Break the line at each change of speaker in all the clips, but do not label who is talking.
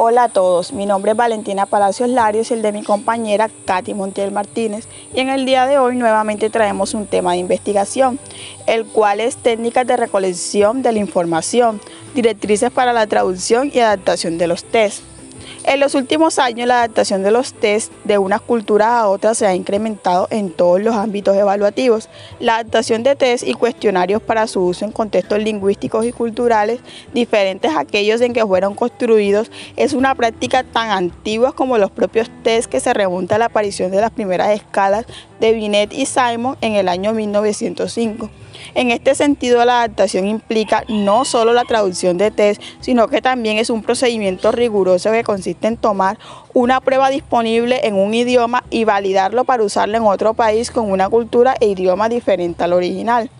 Hola a todos, mi nombre es Valentina Palacios Larios y el de mi compañera Katy Montiel Martínez y en el día de hoy nuevamente traemos un tema de investigación, el cual es técnicas de recolección de la información, directrices para la traducción y adaptación de los test. En los últimos años la adaptación de los test de unas culturas a otras se ha incrementado en todos los ámbitos evaluativos. La adaptación de test y cuestionarios para su uso en contextos lingüísticos y culturales diferentes a aquellos en que fueron construidos es una práctica tan antigua como los propios test que se remonta a la aparición de las primeras escalas de Binet y Simon en el año 1905. En este sentido, la adaptación implica no solo la traducción de test, sino que también es un procedimiento riguroso que consiste en tomar una prueba disponible en un idioma y validarlo para usarlo en otro país con una cultura e idioma diferente al original.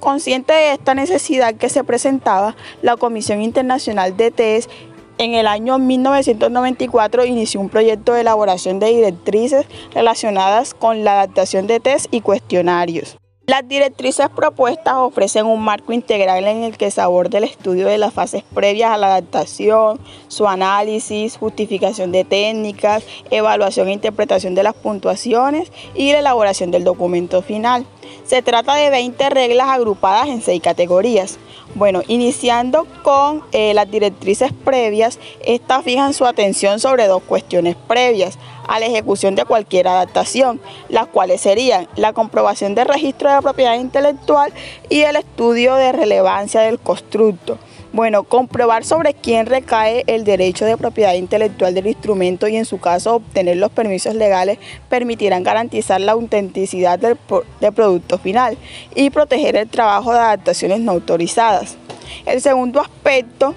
Consciente de esta necesidad que se presentaba, la Comisión Internacional de Test en el año 1994 inició un proyecto de elaboración de directrices relacionadas con la adaptación de test y cuestionarios. Las directrices propuestas ofrecen un marco integral en el que se aborda el estudio de las fases previas a la adaptación, su análisis, justificación de técnicas, evaluación e interpretación de las puntuaciones y la elaboración del documento final. Se trata de 20 reglas agrupadas en 6 categorías. Bueno, iniciando con eh, las directrices previas, estas fijan su atención sobre dos cuestiones previas a la ejecución de cualquier adaptación, las cuales serían la comprobación del registro de propiedad intelectual y el estudio de relevancia del constructo. Bueno, comprobar sobre quién recae el derecho de propiedad intelectual del instrumento y en su caso obtener los permisos legales permitirán garantizar la autenticidad del, del producto final y proteger el trabajo de adaptaciones no autorizadas. El segundo aspecto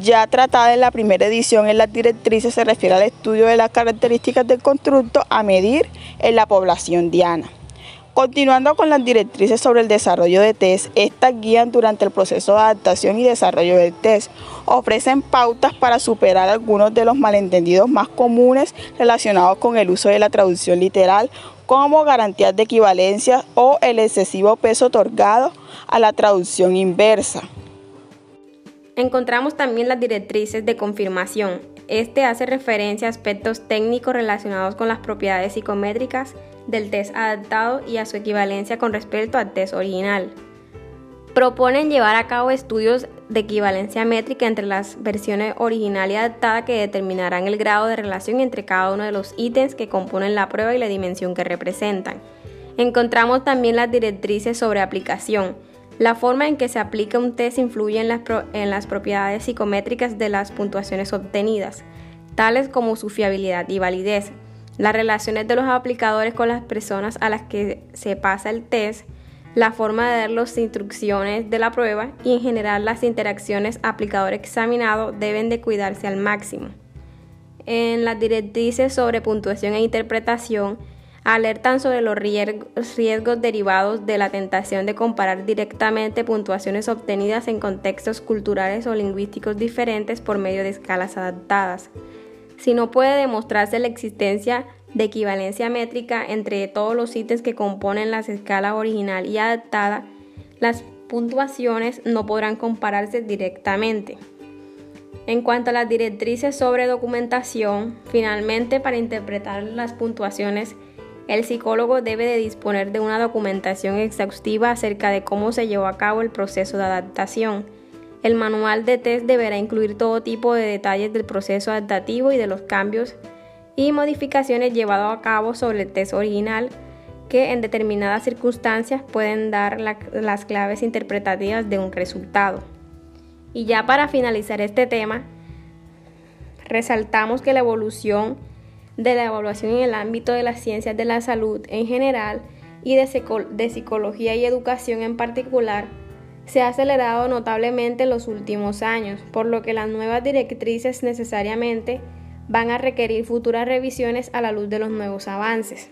ya tratada en la primera edición en las directrices se refiere al estudio de las características del constructo a medir en la población diana. Continuando con las directrices sobre el desarrollo de test, estas guían durante el proceso de adaptación y desarrollo del test. Ofrecen pautas para superar algunos de los malentendidos más comunes relacionados con el uso de la traducción literal, como garantías de equivalencia o el excesivo peso otorgado a la traducción inversa.
Encontramos también las directrices de confirmación. Este hace referencia a aspectos técnicos relacionados con las propiedades psicométricas del test adaptado y a su equivalencia con respecto al test original. Proponen llevar a cabo estudios de equivalencia métrica entre las versiones original y adaptada que determinarán el grado de relación entre cada uno de los ítems que componen la prueba y la dimensión que representan. Encontramos también las directrices sobre aplicación la forma en que se aplica un test influye en las, propiedades psicométricas de las puntuaciones obtenidas, tales como su fiabilidad y validez, las relaciones de los aplicadores con las personas a las que se pasa el test, la forma de dar las instrucciones de la prueba y en general las interacciones aplicador-examinado deben de cuidarse al máximo. En las directrices sobre puntuación e interpretación, alertan sobre los riesgos derivados de la tentación de comparar directamente puntuaciones obtenidas en contextos culturales o lingüísticos diferentes por medio de escalas adaptadas. Si no puede demostrarse la existencia de equivalencia métrica entre todos los ítems que componen las escalas original y adaptada, las puntuaciones no podrán compararse directamente. En cuanto a las directrices sobre documentación, finalmente para interpretar las puntuaciones el psicólogo debe de disponer de una documentación exhaustiva acerca de cómo se llevó a cabo el proceso de adaptación. El manual de test deberá incluir todo tipo de detalles del proceso adaptativo y de los cambios y modificaciones llevados a cabo sobre el test original que en determinadas circunstancias pueden dar las claves interpretativas de un resultado. Y ya para finalizar este tema, resaltamos que la evolución de la evaluación en el ámbito de las ciencias de la salud en general y de, psicología y educación en particular, se ha acelerado notablemente en los últimos años, por lo que las nuevas directrices necesariamente van a requerir futuras revisiones a la luz de los nuevos avances.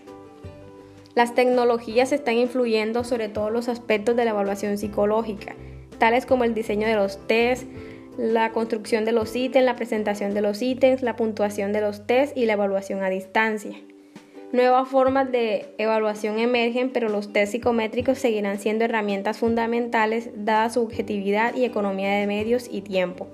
Las tecnologías están influyendo sobre todos los aspectos de la evaluación psicológica, tales como el diseño de los tests, la construcción de los ítems, la presentación de los ítems, la puntuación de los tests y la evaluación a distancia. Nuevas formas de evaluación emergen, pero los test psicométricos seguirán siendo herramientas fundamentales dada su objetividad y economía de medios y tiempo.